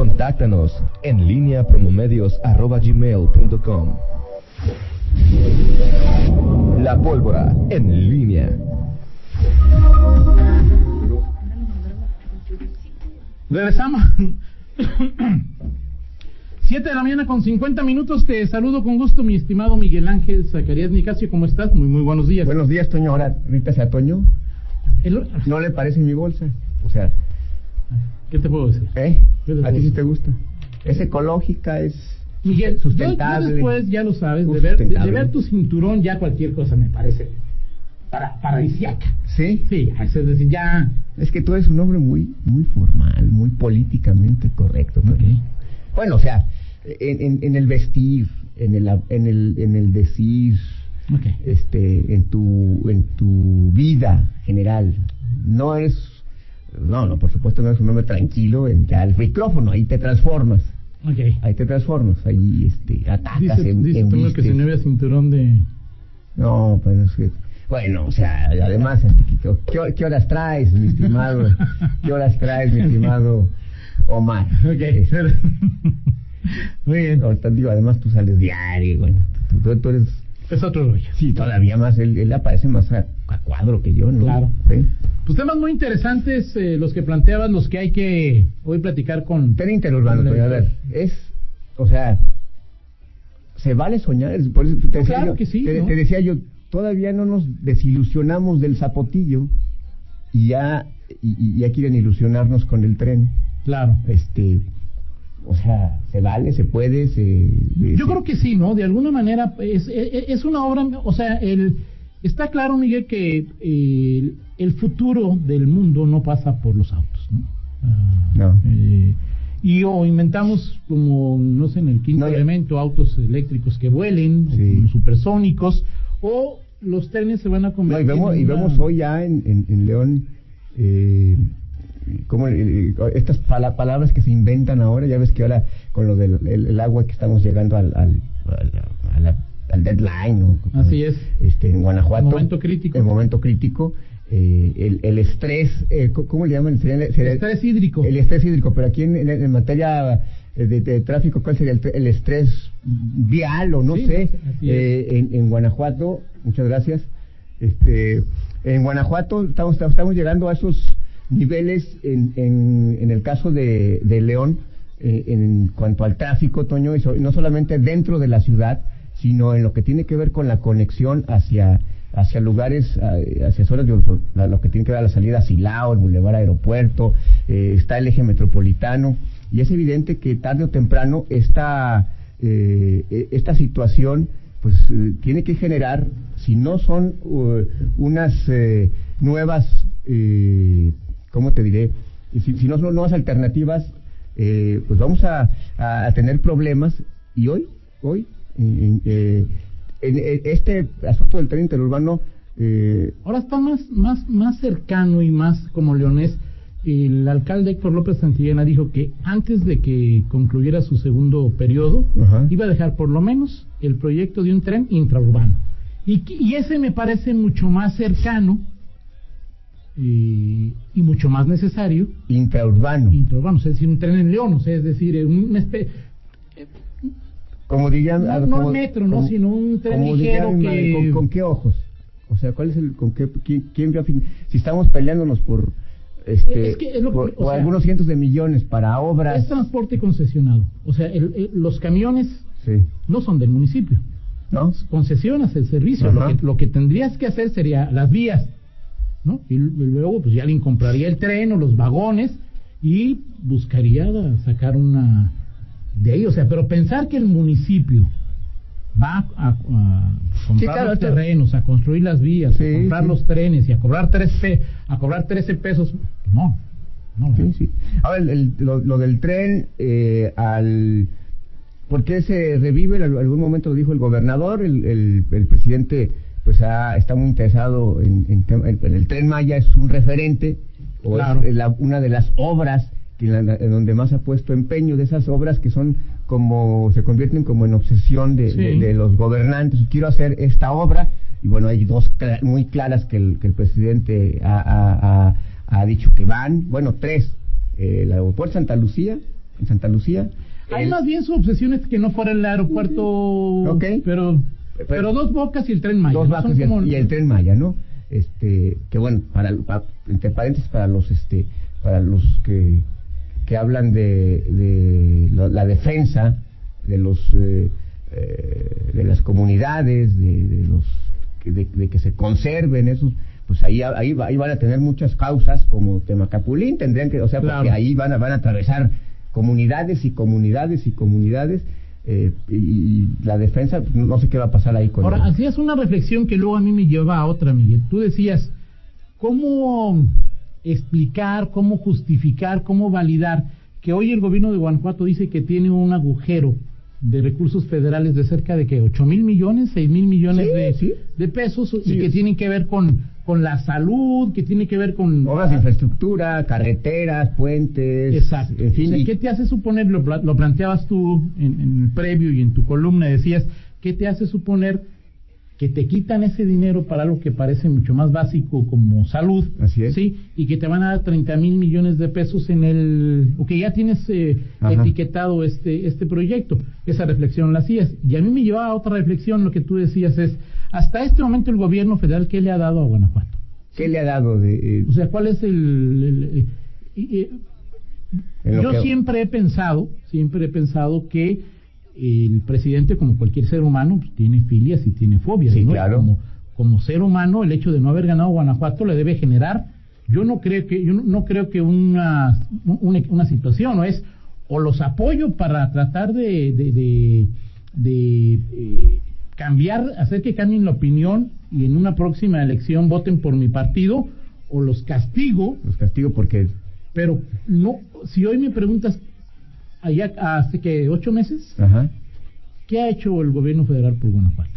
Contáctanos en línea promomedios.com. La pólvora en línea. Regresamos. Siete de la mañana con 50 minutos. Te saludo con gusto, mi estimado Miguel Ángel Zacarías Nicasio. ¿Cómo estás? Muy, muy buenos días. Buenos días, Toño. Ahora, ahorita sea Toño. El- ¿No le parece mi bolsa? O sea, ¿Qué te puedo decir? ¿eh? ¿Qué te ¿A ti sí te gusta? Es ecológica, es Miguel, yo- sustentable. yo después, ya lo sabes, de ver, de, de ver tu cinturón, ya cualquier cosa me parece para, paradisiaca. ¿Sí? Sí, es decir, ya. Es que tú eres un hombre muy, muy formal, muy políticamente correcto. Toño. Bueno, o sea, en, en, en el vestir, en el, en el, en el decir, Ok. este, en tu, en tu vida general. No eres, no, no, por supuesto no eres un hombre tranquilo en ya el micrófono, ahí te transformas. Ok. Ahí te transformas, ahí este, atacas, Dice, en, dice Toño que si no había cinturón de. No, pues es que, bueno, o sea, además, Antiquito, ¿qué, ¿qué horas traes, mi estimado? ¿Qué horas traes, mi estimado Omar? Ok. Este, Muy bien. ahorita digo, además tú sales diario, bueno, tú- tú eres, Es otro rollo. sí, todavía más, él, él aparece más a, a cuadro que yo, ¿no? Claro. ¿Sí? Pues temas muy interesantes eh, los que planteaban, los que hay que hoy platicar con. Tren interurbano, con a ver, es, o sea, se vale soñar, por eso te, No, decía claro yo, que sí, te, ¿no? te decía yo, todavía no nos desilusionamos del zapotillo y ya, y, y ya quieren ilusionarnos con el tren, Claro. este, o sea, se vale, se puede, se... Yo creo que sí, ¿no? De alguna manera es, es, es una obra, o sea, el, está claro, Miguel, que eh, el futuro del mundo no pasa por los autos, ¿no? Ah, No. eh, y o inventamos como, no sé, en el quinto No, elemento, autos eléctricos que vuelen, Sí. o supersónicos, o los trenes se van a No, convertir y vemos, en y una- vemos hoy ya en, en, en León eh, como estas pala- palabras que se inventan ahora, ya ves que ahora con lo del el, el agua que estamos llegando al, al, al, deadline, ¿no? Así es. Este, en Guanajuato. Momento crítico. El momento crítico. eh, el, el estrés, eh, ¿cómo- ¿cómo le llaman? Sería- sería- Estrés hídrico. El estrés hídrico, pero aquí en, en- en materia de, de tráfico, ¿cuál sería el, el estrés vial o no Sí, sé? Eh, en, en Guanajuato, muchas gracias. Este, en Guanajuato estamos, estamos llegando a esos niveles en, en, en el caso de, de León eh, en cuanto al tráfico, Toño, y no solamente dentro de la ciudad, sino en lo que tiene que ver con la conexión hacia hacia lugares, eh, hacia zonas lo que tiene que ver a la salida a Silao, el Boulevard Aeropuerto, eh, está el eje metropolitano, y es evidente que tarde o temprano esta, eh, eh, esta situación pues eh, tiene que generar, si no son uh, unas nuevas, ¿cómo te diré? Si, si no son nuevas alternativas, eh, pues vamos a, a- a tener problemas y hoy, hoy, en, eh, en- en este asunto del tren interurbano, eh, Ahora está más, más, más cercano y más como leonés. El alcalde Héctor López Santillana dijo que antes de que concluyera su segundo periodo, Ajá. iba a dejar por lo menos el proyecto de un tren intraurbano. Y, y ese me parece mucho más cercano eh, y mucho más necesario intraurbano, intraurbano, es decir, un tren en León, o sea, es decir, una especie, como dirían... no, no como- metro, no, como- sino un tren ligero dirían, que... ¿con, con qué ojos? O sea, ¿cuál es el, con qué, quién, quién ve a fin- si estamos peleándonos por, este, Es que es lo por, o sea, algunos cientos de millones para obras, Es transporte concesionado, o sea, el- el- los camiones sí, no son del municipio. ¿no? Concesionas el servicio. Lo que, lo que tendrías que hacer sería las vías, ¿no? Y, luego, pues ya alguien compraría el tren o los vagones y buscaría sacar una de ahí. O sea, pero pensar que el municipio va a, a comprar Sí, claro, los terrenos, a construir las vías, Sí, a comprar sí. los trenes y a cobrar tres pe- a cobrar 13 pesos, no. no Sí, sí. Ahora, el- el- lo, lo del tren, eh, al... ¿Por qué se revive? En algún momento lo dijo el gobernador, el, el, el presidente pues ha, está muy interesado en, en tem- en- en el tren Maya, es un referente, o Claro. es la- una de las obras que en, la- en donde más ha puesto empeño, de esas obras que son como, se convierten como en obsesión de, Sí. de- de los gobernantes. Quiero hacer esta obra, y bueno, hay dos cla- muy claras que el, que el presidente ha, ha- ha- ha dicho que van, bueno, tres, eh, el aeropuerto Santa Lucía, en Santa Lucía. Hay El- más bien su obsesión es que no fuera el aeropuerto, pero, pero dos bocas y el tren Maya. dos ¿no? Son y el, como- y el tren Maya, ¿no? Este, que bueno, para, pa- entre paréntesis para los este para los que que hablan de, de la, la defensa de los eh, eh, de las comunidades, de, de los que- de, de que se conserven esos pues ahí, ahí, ahí van a tener muchas causas como Temacapulín, tendrían que, o sea, porque ahí van a, van a atravesar comunidades y comunidades y comunidades eh, y, la defensa, pues, no sé qué va a pasar ahí con Ahora, el- hacías una reflexión que luego a mí me lleva a otra, Miguel. Tú decías, ¿cómo explicar, cómo justificar, cómo validar que hoy el gobierno de Guanajuato dice que tiene un agujero de recursos federales de cerca de que 8 mil millones, 6 mil millones Sí, de, sí. de pesos y que tienen que ver con, con la salud, que tiene que ver con... Obras de infraestructura, carreteras, puentes. Exacto. En fin, O sea, y- ¿Qué te hace suponer, lo, lo planteabas tú en, en el previo y en tu columna, decías, ¿qué te hace suponer que te quitan ese dinero para algo que parece mucho más básico como salud? Así es. Sí, y que te van a dar 30 mil millones de pesos en el... o que ya tienes eh, etiquetado este, este proyecto. Esa reflexión la hacías. Y a mí me llevaba a otra reflexión, lo que tú decías es, hasta este momento el gobierno federal, ¿qué le ha dado a Guanajuato? ¿Qué le ha dado de.? eh, O sea, ¿cuál es el... en lo yo que- siempre he pensado, siempre he pensado que el presidente, como cualquier ser humano, pues, tiene filias y tiene fobias. Sí, ¿no? claro. Como, como ser humano, el hecho de no haber ganado Guanajuato le debe generar. Yo no creo que, yo no, creo que una, una, una situación, ¿no? Es o los apoyo para tratar de, de, de, de, eh, cambiar, hacer que cambien la opinión y en una próxima elección voten por mi partido, o los castigo Los castigo porque. pero no, si hoy me preguntas, allá hace que ocho meses, Ajá. ¿qué ha hecho el gobierno federal por Guanajuato?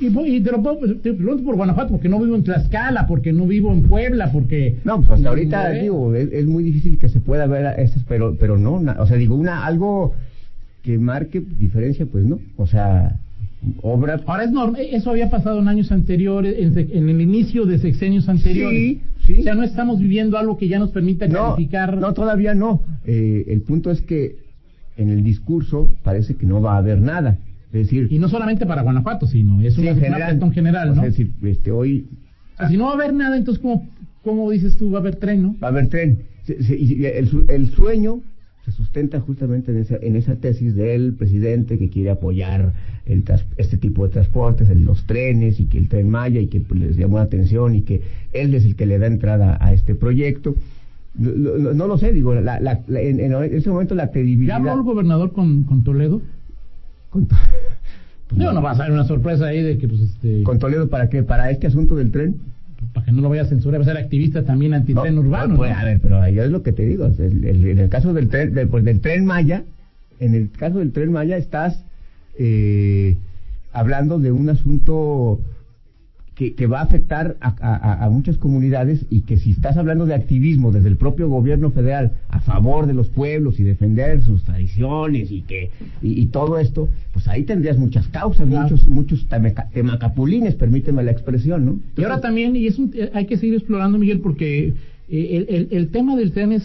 Y, voy- y te lo puedo- te pregunto por Guanajuato porque no vivo en Tlaxcala, porque no vivo en Puebla, porque... No, pues hasta ahorita No, ¿eh? digo, es, es muy difícil que se pueda ver a esas, pero, pero no, na- o sea, digo, una algo que marque diferencia, pues no, o sea, obra. Ahora es normal, eso había pasado en años anteriores, en, en el inicio de sexenios anteriores. Sí, sí. O sea, no estamos viviendo algo que ya nos permita No, calificar. no, todavía no. Eh, el punto es que en el discurso parece que no va a haber nada. Es decir, Y no solamente para Guanajuato, sino es sí, una, en una general, general, o ¿no? sea, es decir, este, hoy O sea, si no va a haber nada, entonces, ¿cómo, cómo dices tú va a haber tren, no? va a haber tren. Se- se- y el, su- el sueño se sustenta justamente en esa, en esa tesis del presidente que quiere apoyar el este tipo de transportes, el- los trenes y que el tren Maya y que pues, les llamó la atención y que él es el que le da entrada a este proyecto. No lo sé, digo, la, la- la- en, en ese momento la ¿Ya credibilidad... habló el gobernador con, con Toledo? Con, to- pues, Digo, no va a salir una sorpresa ahí de que, pues, este, ¿Con Toledo para qué? ¿Para este asunto del tren? Para que no lo vaya a censurar, va a ser activista también antitren No, urbano. pues, ¿no? A ver, pero ahí es lo que te digo. el- el- en el caso del tren, del, pues, del tren Maya, en el caso del tren Maya estás eh, hablando de un asunto que, que va a afectar a, a- a muchas comunidades y que si estás hablando de activismo desde el propio gobierno federal a favor de los pueblos y defender sus tradiciones y que y, y todo esto, pues ahí tendrías muchas causas, Claro. muchos muchos temeca- temacapulines, permíteme la expresión, ¿no? Y ahora también, y es un- eh, hay que seguir explorando, Miguel, porque eh, el, el- el tema del tren es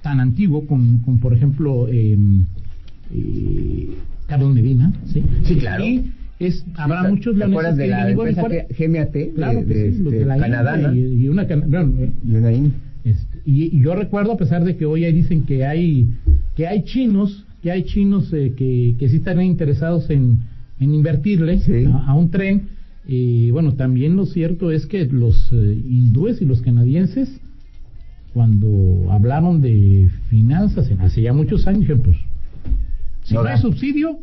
tan antiguo con, con por ejemplo, eh, eh, Carlos Medina, ¿sí? Sí, claro. Y es, habrá ¿te- muchos ¿Te leoneses acuerdas de la empresa ¿cuál- G- GMAT Claro que sí, de la Canadá, y, una eh, y Este, y, yo recuerdo, a pesar de que hoy ahí dicen que hay que hay chinos, que hay chinos eh, que, que sí están interesados en, en invertirle a, un tren, y bueno, también lo cierto es que los eh, hindúes y los canadienses, cuando hablaron de finanzas hace ya muchos años, pues, si No hay subsidio,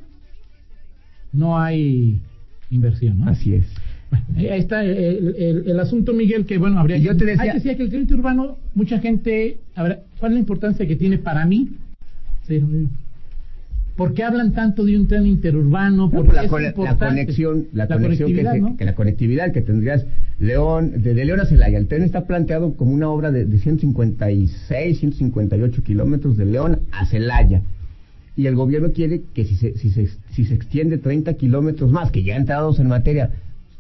no hay inversión, ¿no? Así es. Bueno, ahí está el, el- el asunto, Miguel, que bueno, habría yo que... te decía- Ay, decía que el crédito urbano, mucha gente... A ver, ¿cuál es la importancia que tiene para mí? Sí, ¿Por qué hablan tanto de un tren interurbano? No, ¿Por pues la, es con- la conexión, la, conexión que, conectividad, se- ¿no? que la conectividad que tendrías León, desde León a Celaya. El tren está planteado como una obra de, de 156, 158 kilómetros de León a Celaya. Y el gobierno quiere que si se, si se, si se extiende 30 kilómetros más, que ya entrados en materia,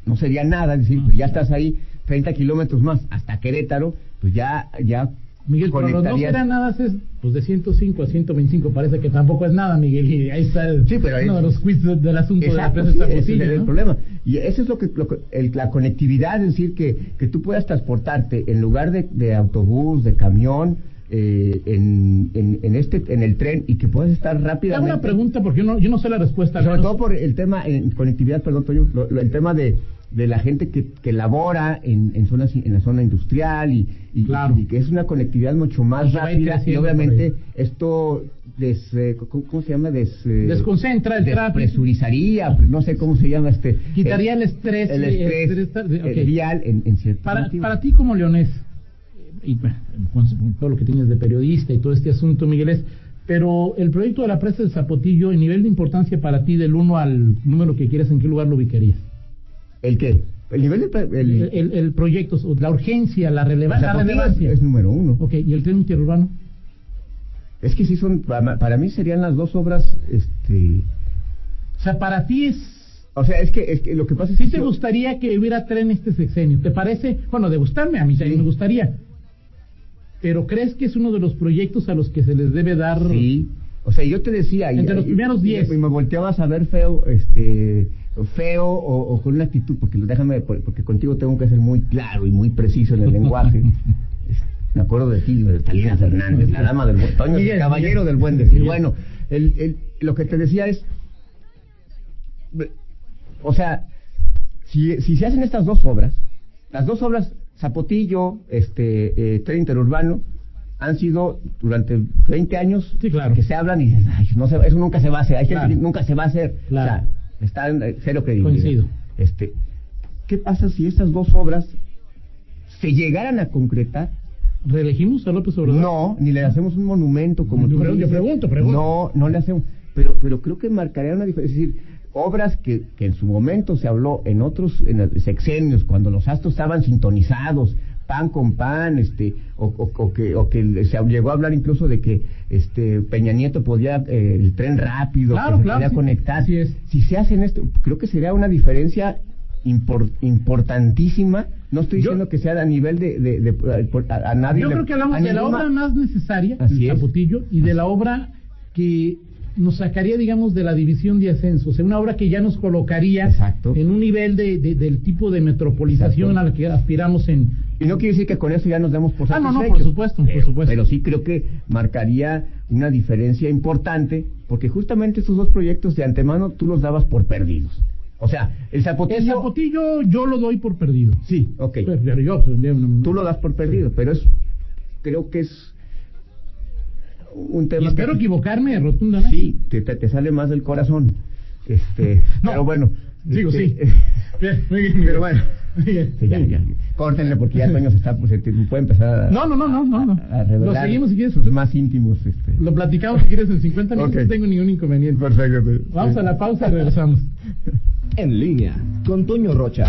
no sería nada, es decir, pues ya estás ahí 30 kilómetros más hasta Querétaro, pues ya, ya Miguel, pero no será nada, es pues de 105 a 125, parece que tampoco es nada, Miguel, y ahí está el- Sí, pero uno es- de los quiz de- del asunto Exacto, de sí, la ese es el, problema. Y eso es lo que, lo que- el- la conectividad, es decir, que, que tú puedas transportarte en lugar de, de autobús, de camión, eh, en, en, en este, en el tren y que puedas estar Te hago rápidamente. una pregunta porque yo no, yo no sé la respuesta. Sobre todo por el tema, en conectividad, perdón, Toño, lo- lo- el tema de, de la gente que, que labora en, en, zonas, en la zona industrial y, y, Claro. y que es una conectividad mucho más rápida y obviamente esto des, eh, ¿cómo, se llama? Des, eh, Desconcentra el tráfico. despresurizaría, no sé cómo se llama este. Quitaría el estrés, El estrés, estrés, ok. vial en, en cierto Para, para ti como leonés, y bueno, con todo lo que tienes de periodista y todo este asunto, Miguel, es, pero el proyecto de la presa del Zapotillo, en nivel de importancia para ti del 1 al número que quieras, ¿en qué lugar lo ubicarías? ¿El qué? El nivel de... El, El, el, el proyecto, la urgencia, la, releva- la Zapotillo relevancia. es, número uno. Ok, ¿y el tren interurbano? Es que sí son, para, para mí serían las dos obras, este... O sea, para ti es... O sea, es que, es que lo que pasa es ¿Sí que... te yo- gustaría que hubiera tren este sexenio? ¿Te parece? Bueno, de gustarme, a mí Sí. me gustaría. Pero ¿crees que es uno de los proyectos a los que se les debe dar... Sí. O sea, yo te decía... y- Entre los y- primeros y- diez. Y me volteabas a ver feo, este... Feo o, o con una actitud, porque déjame, porque contigo tengo que ser muy claro y muy preciso en el lenguaje. Me acuerdo de ti, de Talina Fernández, la dama del buen Toño, el caballero del buen decir. Bueno, el, el- lo que te decía es, o sea, si, si se hacen estas dos obras, las dos obras, Zapotillo, este, eh, tren interurbano, han sido durante 20 años Sí, claro. que se hablan y "Ay, no se, eso nunca se va a hacer, hay gente Claro. que nunca se va a hacer. Claro. O sea, está en eh, cero credibilidad. Coincido. Este, ¿Qué pasa si estas dos obras se llegaran a concretar? ¿Reelegimos a López Obrador? No, ni le hacemos un monumento como Yo tú yo pregunto, pregunto. No, no le hacemos. Pero, pero creo que marcaría una diferencia. Es decir, obras que, que en su momento se habló en otros en sexenios, cuando los astros estaban sintonizados, pan con pan, este, o, o- o que, o que se llegó a hablar incluso de que este Peña Nieto podía eh, el tren rápido, Claro, que se claro, podía sí. conectar. Es. Si se hacen esto, creo que sería una diferencia impor- importantísima. No estoy Yo- diciendo que sea a nivel de, de- de- a, a nadie. Yo le- creo que hablamos de la obra más necesaria, Así el. Zapotillo, y de la obra que nos sacaría, digamos, de la división de ascenso. O sea, una obra que ya nos colocaría Exacto. en un nivel de, de- del tipo de metropolización Exacto. a la que aspiramos en... Y no quiere decir que con eso ya nos demos por Ah, no, no, satisfechos. por supuesto, por pero, supuesto. Pero sí creo que marcaría una diferencia importante, porque justamente estos dos proyectos de antemano tú los dabas por perdidos. O sea, el Zapotillo... El Zapotillo yo lo doy por perdido. Sí, ok. Pero, pero yo, pues, no- Tú lo das por perdido, pero es... Creo que es un Y tema... espero que, equivocarte rotundamente. Sí, te, te, te sale más del corazón. Este, No, pero bueno. Digo, este, sí. Bien, muy bien, Pero bueno. Bien, Sí, ya, bien. ya. Córtenle porque ya Toño se está, pues, te- puede empezar a, No, no, no, no, no, no. a revelar Lo seguimos si quieres. sus más íntimos. Este. Lo platicamos si quieres en 50 minutos, Ok. no tengo ningún inconveniente. Perfecto. Vamos a la pausa y regresamos. En línea con Toño Rocha.